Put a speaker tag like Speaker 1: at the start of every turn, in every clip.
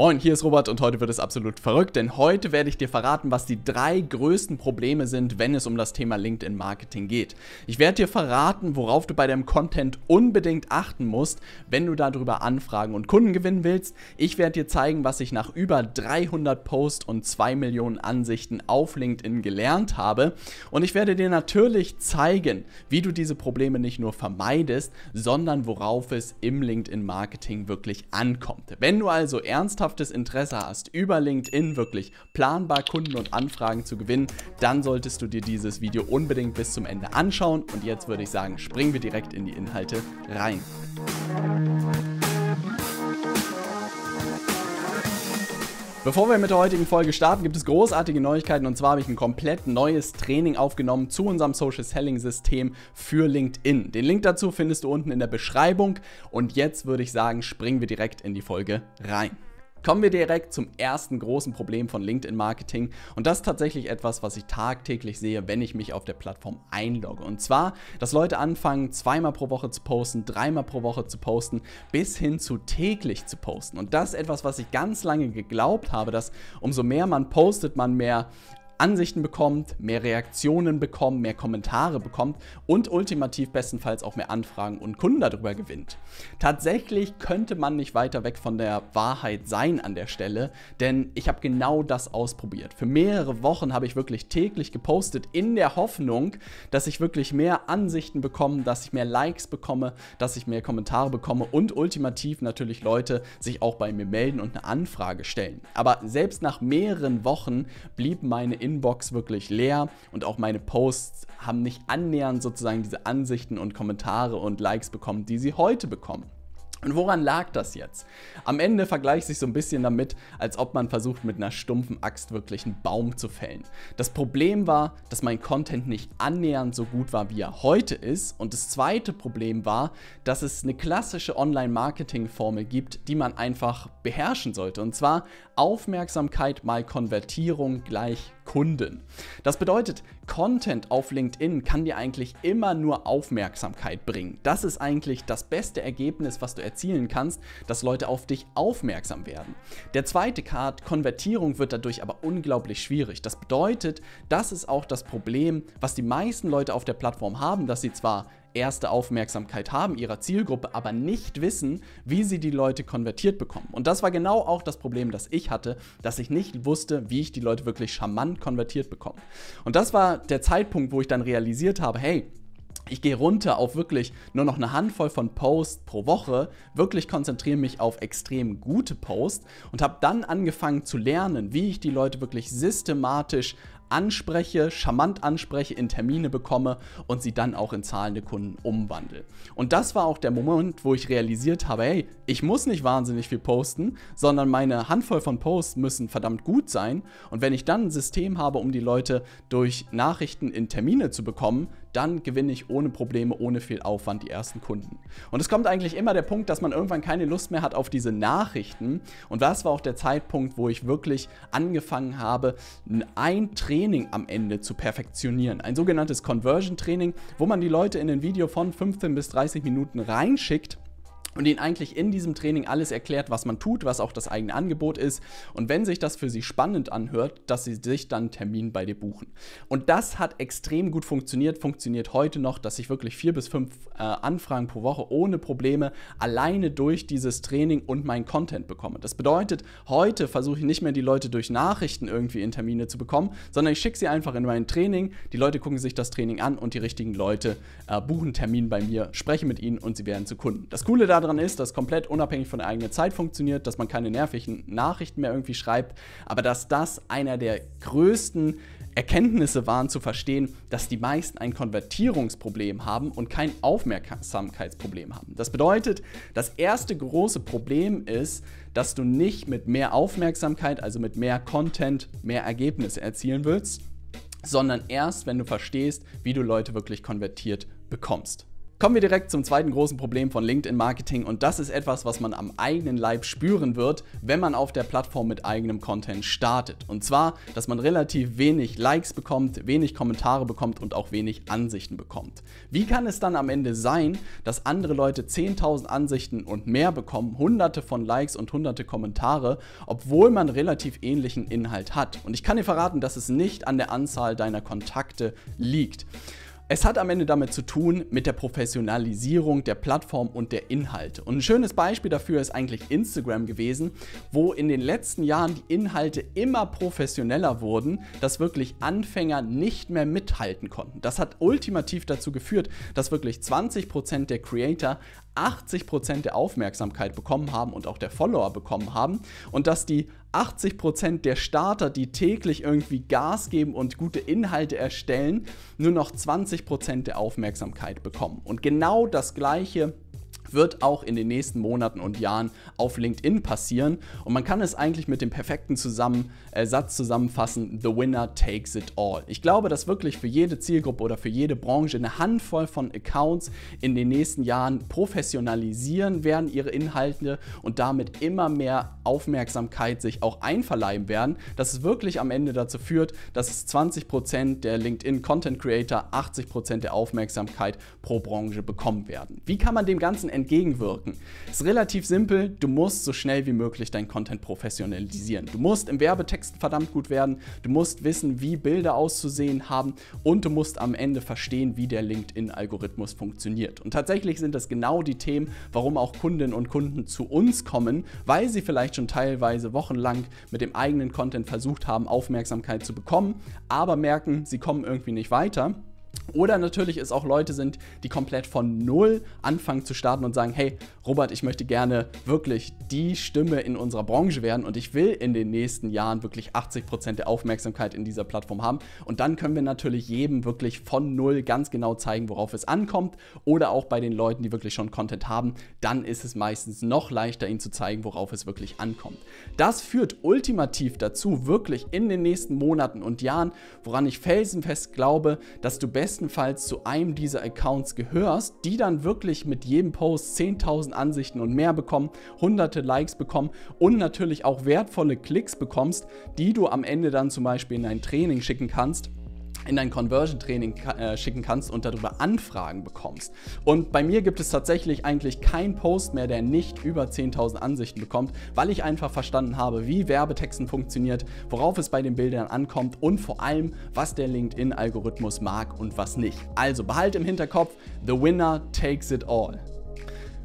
Speaker 1: Moin, hier ist Robert und heute wird es absolut verrückt, denn heute werde ich dir verraten, was die drei größten Probleme sind, wenn es um das Thema LinkedIn Marketing geht. Ich werde dir verraten, worauf du bei deinem Content unbedingt achten musst, wenn du darüber Anfragen und Kunden gewinnen willst. Ich werde dir zeigen, was ich nach über 300 Posts und 2 Millionen Ansichten auf LinkedIn gelernt habe und ich werde dir natürlich zeigen, wie du diese Probleme nicht nur vermeidest, sondern worauf es im LinkedIn Marketing wirklich ankommt. Wenn du also ernsthaft ernsthaftes Interesse hast, über LinkedIn wirklich planbar Kunden und Anfragen zu gewinnen, dann solltest du dir dieses Video unbedingt bis zum Ende anschauen. Und jetzt würde ich sagen, springen wir direkt in die Inhalte rein. Bevor wir mit der heutigen Folge starten, gibt es großartige Neuigkeiten und zwar habe ich ein komplett neues Training aufgenommen zu unserem Social Selling System für LinkedIn. Den Link dazu findest du unten in der Beschreibung und jetzt würde ich sagen, springen wir direkt in die Folge rein. Kommen wir direkt zum ersten großen Problem von LinkedIn Marketing und das ist tatsächlich etwas, was ich tagtäglich sehe, wenn ich mich auf der Plattform einlogge. Und zwar, dass Leute anfangen, zweimal pro Woche zu posten, dreimal pro Woche zu posten, bis hin zu täglich zu posten. Und das ist etwas, was ich ganz lange geglaubt habe, dass umso mehr man postet, man mehr Ansichten bekommt, mehr Reaktionen bekommt, mehr Kommentare bekommt und ultimativ bestenfalls auch mehr Anfragen und Kunden darüber gewinnt. Tatsächlich könnte man nicht weiter weg von der Wahrheit sein an der Stelle, denn ich habe genau das ausprobiert. Für mehrere Wochen habe ich wirklich täglich gepostet in der Hoffnung, dass ich wirklich mehr Ansichten bekomme, dass ich mehr Likes bekomme, dass ich mehr Kommentare bekomme und ultimativ natürlich Leute sich auch bei mir melden und eine Anfrage stellen. Aber selbst nach mehreren Wochen blieb meine Inbox wirklich leer und auch meine Posts haben nicht annähernd sozusagen diese Ansichten und Kommentare und Likes bekommen, die sie heute bekommen. Und woran lag das jetzt? Am Ende vergleicht sich so ein bisschen damit, als ob man versucht, mit einer stumpfen Axt wirklich einen Baum zu fällen. Das Problem war, dass mein Content nicht annähernd so gut war, wie er heute ist. Und das zweite Problem war, dass es eine klassische Online-Marketing-Formel gibt, die man einfach beherrschen sollte. Und zwar Aufmerksamkeit mal Konvertierung gleich Kunden. Das bedeutet, Content auf LinkedIn kann dir eigentlich immer nur Aufmerksamkeit bringen. Das ist eigentlich das beste Ergebnis, was du erzielen kannst, dass Leute auf dich aufmerksam werden. Der zweite Card, Konvertierung, wird dadurch aber unglaublich schwierig. Das bedeutet, das ist auch das Problem, was die meisten Leute auf der Plattform haben, dass sie zwar erste Aufmerksamkeit haben ihrer Zielgruppe, aber nicht wissen, wie sie die Leute konvertiert bekommen. Und das war genau auch das Problem, das ich hatte, dass ich nicht wusste, wie ich die Leute wirklich charmant konvertiert bekomme. Und das war der Zeitpunkt, wo ich dann realisiert habe, hey, ich gehe runter auf wirklich nur noch eine Handvoll von Posts pro Woche, wirklich konzentriere mich auf extrem gute Posts und habe dann angefangen zu lernen, wie ich die Leute wirklich systematisch anspreche, charmant anspreche, in Termine bekomme und sie dann auch in zahlende Kunden umwandle. Und das war auch der Moment, wo ich realisiert habe, hey, ich muss nicht wahnsinnig viel posten, sondern meine Handvoll von Posts müssen verdammt gut sein. Und wenn ich dann ein System habe, um die Leute durch Nachrichten in Termine zu bekommen, dann gewinne ich ohne Probleme, ohne viel Aufwand die ersten Kunden. Und es kommt eigentlich immer der Punkt, dass man irgendwann keine Lust mehr hat auf diese Nachrichten. Und das war auch der Zeitpunkt, wo ich wirklich angefangen habe, ein Training am Ende zu perfektionieren. Ein sogenanntes Conversion Training, wo man die Leute in ein Video von 15 bis 30 Minuten reinschickt und ihnen eigentlich in diesem Training alles erklärt, was man tut, was auch das eigene Angebot ist und wenn sich das für sie spannend anhört, dass sie sich dann einen Termin bei dir buchen. Und das hat extrem gut funktioniert, funktioniert heute noch, dass ich wirklich vier bis fünf äh, Anfragen pro Woche ohne Probleme alleine durch dieses Training und mein Content bekomme. Das bedeutet, heute versuche ich nicht mehr die Leute durch Nachrichten irgendwie in Termine zu bekommen, sondern ich schicke sie einfach in mein Training, die Leute gucken sich das Training an und die richtigen Leute äh, buchen Termin bei mir, spreche mit ihnen und sie werden zu Kunden. Das Coole daran daran ist, dass komplett unabhängig von der eigenen Zeit funktioniert, dass man keine nervigen Nachrichten mehr irgendwie schreibt, aber dass das einer der größten Erkenntnisse waren zu verstehen, dass die meisten ein Konvertierungsproblem haben und kein Aufmerksamkeitsproblem haben. Das bedeutet, das erste große Problem ist, dass du nicht mit mehr Aufmerksamkeit, also mit mehr Content, mehr Ergebnisse erzielen willst, sondern erst, wenn du verstehst, wie du Leute wirklich konvertiert bekommst. Kommen wir direkt zum zweiten großen Problem von LinkedIn Marketing und das ist etwas, was man am eigenen Leib spüren wird, wenn man auf der Plattform mit eigenem Content startet. Und zwar, dass man relativ wenig Likes bekommt, wenig Kommentare bekommt und auch wenig Ansichten bekommt. Wie kann es dann am Ende sein, dass andere Leute 10.000 Ansichten und mehr bekommen, hunderte von Likes und hunderte Kommentare, obwohl man relativ ähnlichen Inhalt hat? Und ich kann dir verraten, dass es nicht an der Anzahl deiner Kontakte liegt. Es hat am Ende damit zu tun mit der Professionalisierung der Plattform und der Inhalte. Und ein schönes Beispiel dafür ist eigentlich Instagram gewesen, wo in den letzten Jahren die Inhalte immer professioneller wurden, dass wirklich Anfänger nicht mehr mithalten konnten. Das hat ultimativ dazu geführt, dass wirklich 20% der Creator 80% der Aufmerksamkeit bekommen haben und auch der Follower bekommen haben und dass die 80% der Starter, die täglich irgendwie Gas geben und gute Inhalte erstellen, nur noch 20% der Aufmerksamkeit bekommen. Und genau das gleiche wird auch in den nächsten Monaten und Jahren auf LinkedIn passieren. Und man kann es eigentlich mit dem perfekten zusammen, äh, Satz zusammenfassen, The Winner takes it all. Ich glaube, dass wirklich für jede Zielgruppe oder für jede Branche eine Handvoll von Accounts in den nächsten Jahren professionalisieren werden, ihre Inhalte und damit immer mehr Aufmerksamkeit sich auch einverleiben werden, dass es wirklich am Ende dazu führt, dass es 20% der LinkedIn Content Creator 80% der Aufmerksamkeit pro Branche bekommen werden. Wie kann man dem Ganzen entgegenwirken. Ist relativ simpel, du musst so schnell wie möglich dein Content professionalisieren. Du musst im Werbetext verdammt gut werden, du musst wissen, wie Bilder auszusehen haben und du musst am Ende verstehen, wie der LinkedIn-Algorithmus funktioniert. Und tatsächlich sind das genau die Themen, warum auch Kundinnen und Kunden zu uns kommen, weil sie vielleicht schon teilweise wochenlang mit dem eigenen Content versucht haben, Aufmerksamkeit zu bekommen, aber merken, sie kommen irgendwie nicht weiter oder natürlich es auch Leute sind, die komplett von Null anfangen zu starten und sagen, hey, Robert, ich möchte gerne wirklich die Stimme in unserer Branche werden und ich will in den nächsten Jahren wirklich 80% der Aufmerksamkeit in dieser Plattform haben. Und dann können wir natürlich jedem wirklich von Null ganz genau zeigen, worauf es ankommt. Oder auch bei den Leuten, die wirklich schon Content haben, dann ist es meistens noch leichter, ihnen zu zeigen, worauf es wirklich ankommt. Das führt ultimativ dazu, wirklich in den nächsten Monaten und Jahren, woran ich felsenfest glaube, dass du besten bestenfalls zu einem dieser Accounts gehörst, die dann wirklich mit jedem Post 10.000 Ansichten und mehr bekommen, hunderte Likes bekommen und natürlich auch wertvolle Klicks bekommst, die du am Ende dann zum Beispiel in ein Training schicken kannst in dein Conversion-Training äh, schicken kannst und darüber Anfragen bekommst. Und bei mir gibt es tatsächlich eigentlich keinen Post mehr, der nicht über 10.000 Ansichten bekommt, weil ich einfach verstanden habe, wie Werbetexten funktioniert, worauf es bei den Bildern ankommt und vor allem, was der LinkedIn-Algorithmus mag und was nicht. Also behalte im Hinterkopf, the winner takes it all.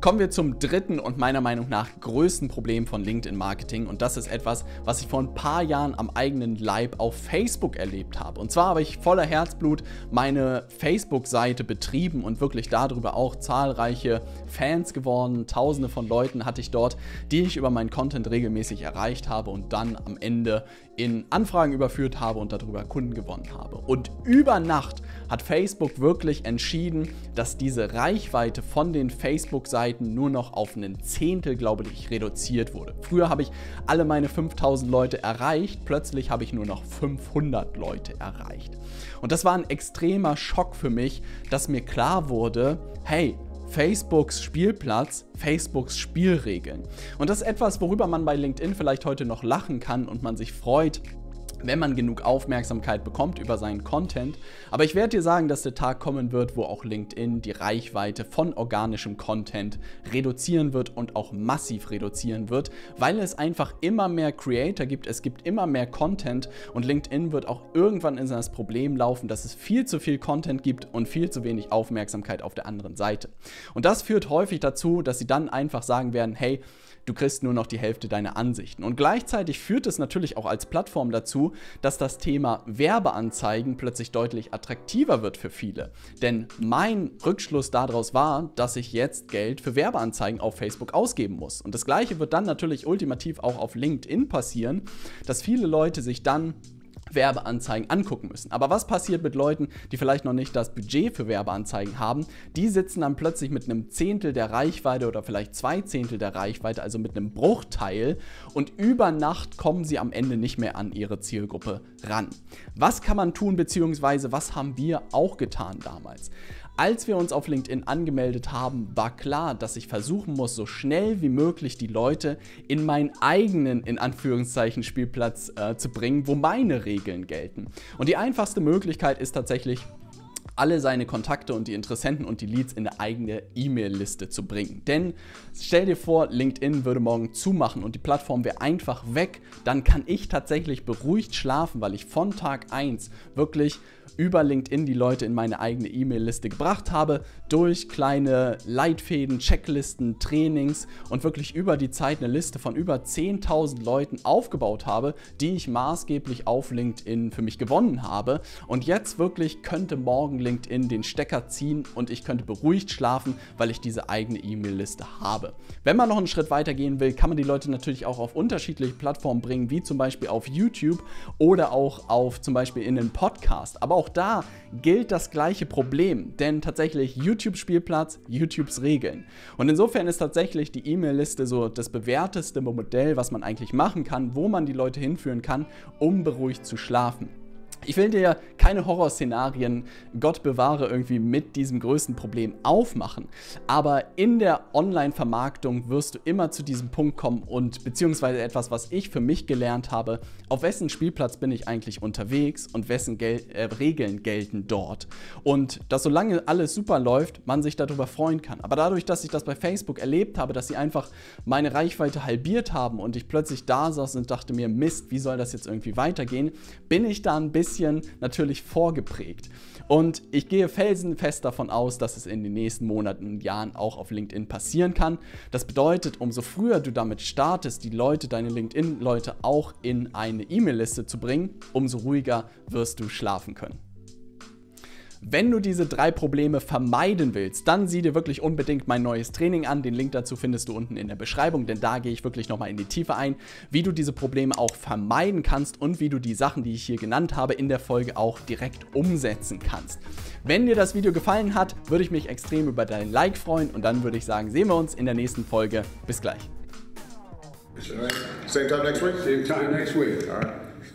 Speaker 1: Kommen wir zum dritten und meiner Meinung nach größten Problem von LinkedIn Marketing und das ist etwas, was ich vor ein paar Jahren am eigenen Leib auf Facebook erlebt habe. Und zwar habe ich voller Herzblut meine Facebook-Seite betrieben und wirklich darüber auch zahlreiche Fans geworden. Tausende von Leuten hatte ich dort, die ich über meinen Content regelmäßig erreicht habe und dann am Ende in Anfragen überführt habe und darüber Kunden gewonnen habe. Und über Nacht hat Facebook wirklich entschieden, dass diese Reichweite von den Facebook-Seiten nur noch auf einen Zehntel, glaube ich, reduziert wurde. Früher habe ich alle meine 5000 Leute erreicht, plötzlich habe ich nur noch 500 Leute erreicht. Und das war ein extremer Schock für mich, dass mir klar wurde, hey, Facebooks Spielplatz, Facebooks Spielregeln. Und das ist etwas, worüber man bei LinkedIn vielleicht heute noch lachen kann und man sich freut, wenn man genug Aufmerksamkeit bekommt über seinen Content. Aber ich werde dir sagen, dass der Tag kommen wird, wo auch LinkedIn die Reichweite von organischem Content reduzieren wird und auch massiv reduzieren wird, weil es einfach immer mehr Creator gibt, es gibt immer mehr Content und LinkedIn wird auch irgendwann in das Problem laufen, dass es viel zu viel Content gibt und viel zu wenig Aufmerksamkeit auf der anderen Seite. Und das führt häufig dazu, dass sie dann einfach sagen werden, hey, du kriegst nur noch die Hälfte deiner Ansichten. Und gleichzeitig führt es natürlich auch als Plattform dazu, dass das Thema Werbeanzeigen plötzlich deutlich attraktiver wird für viele. Denn mein Rückschluss daraus war, dass ich jetzt Geld für Werbeanzeigen auf Facebook ausgeben muss. Und das gleiche wird dann natürlich ultimativ auch auf LinkedIn passieren, dass viele Leute sich dann Werbeanzeigen angucken müssen. Aber was passiert mit Leuten, die vielleicht noch nicht das Budget für Werbeanzeigen haben? Die sitzen dann plötzlich mit einem Zehntel der Reichweite oder vielleicht zwei Zehntel der Reichweite, also mit einem Bruchteil und über Nacht kommen sie am Ende nicht mehr an ihre Zielgruppe ran. Was kann man tun, beziehungsweise was haben wir auch getan damals? Als wir uns auf LinkedIn angemeldet haben, war klar, dass ich versuchen muss, so schnell wie möglich die Leute in meinen eigenen, in Anführungszeichen, Spielplatz äh, zu bringen, wo meine Regeln gelten. Und die einfachste Möglichkeit ist tatsächlich, alle seine Kontakte und die Interessenten und die Leads in eine eigene E-Mail-Liste zu bringen. Denn stell dir vor, LinkedIn würde morgen zumachen und die Plattform wäre einfach weg, dann kann ich tatsächlich beruhigt schlafen, weil ich von Tag 1 wirklich über LinkedIn die Leute in meine eigene E-Mail-Liste gebracht habe, durch kleine Leitfäden, Checklisten, Trainings und wirklich über die Zeit eine Liste von über 10.000 Leuten aufgebaut habe, die ich maßgeblich auf LinkedIn für mich gewonnen habe. Und jetzt wirklich könnte morgen LinkedIn den Stecker ziehen und ich könnte beruhigt schlafen, weil ich diese eigene E-Mail-Liste habe. Wenn man noch einen Schritt weiter gehen will, kann man die Leute natürlich auch auf unterschiedliche Plattformen bringen, wie zum Beispiel auf YouTube oder auch auf zum Beispiel in einen Podcast. Aber auch da gilt das gleiche Problem, denn tatsächlich YouTube-Spielplatz, YouTubes Regeln. Und insofern ist tatsächlich die E-Mail-Liste so das bewährteste Modell, was man eigentlich machen kann, wo man die Leute hinführen kann, um beruhigt zu schlafen. Ich will dir keine Horrorszenarien, Gott bewahre, irgendwie mit diesem größten Problem aufmachen. Aber in der Online-Vermarktung wirst du immer zu diesem Punkt kommen und beziehungsweise etwas, was ich für mich gelernt habe, auf wessen Spielplatz bin ich eigentlich unterwegs und wessen Gel äh, Regeln gelten dort. Und dass solange alles super läuft, man sich darüber freuen kann. Aber dadurch, dass ich das bei Facebook erlebt habe, dass sie einfach meine Reichweite halbiert haben und ich plötzlich da saß und dachte mir, Mist, wie soll das jetzt irgendwie weitergehen, bin ich da ein bisschen bisschen natürlich vorgeprägt. Und ich gehe felsenfest davon aus, dass es in den nächsten Monaten und Jahren auch auf LinkedIn passieren kann. Das bedeutet, umso früher du damit startest, die Leute, deine LinkedIn-Leute auch in eine E-Mail-Liste zu bringen, umso ruhiger wirst du schlafen können. Wenn du diese drei Probleme vermeiden willst, dann sieh dir wirklich unbedingt mein neues Training an. Den Link dazu findest du unten in der Beschreibung, denn da gehe ich wirklich nochmal in die Tiefe ein, wie du diese Probleme auch vermeiden kannst und wie du die Sachen, die ich hier genannt habe, in der Folge auch direkt umsetzen kannst. Wenn dir das Video gefallen hat, würde ich mich extrem über dein Like freuen und dann würde ich sagen, sehen wir uns in der nächsten Folge. Bis gleich.
Speaker 2: Same time next week?
Speaker 3: Same time next week. All right.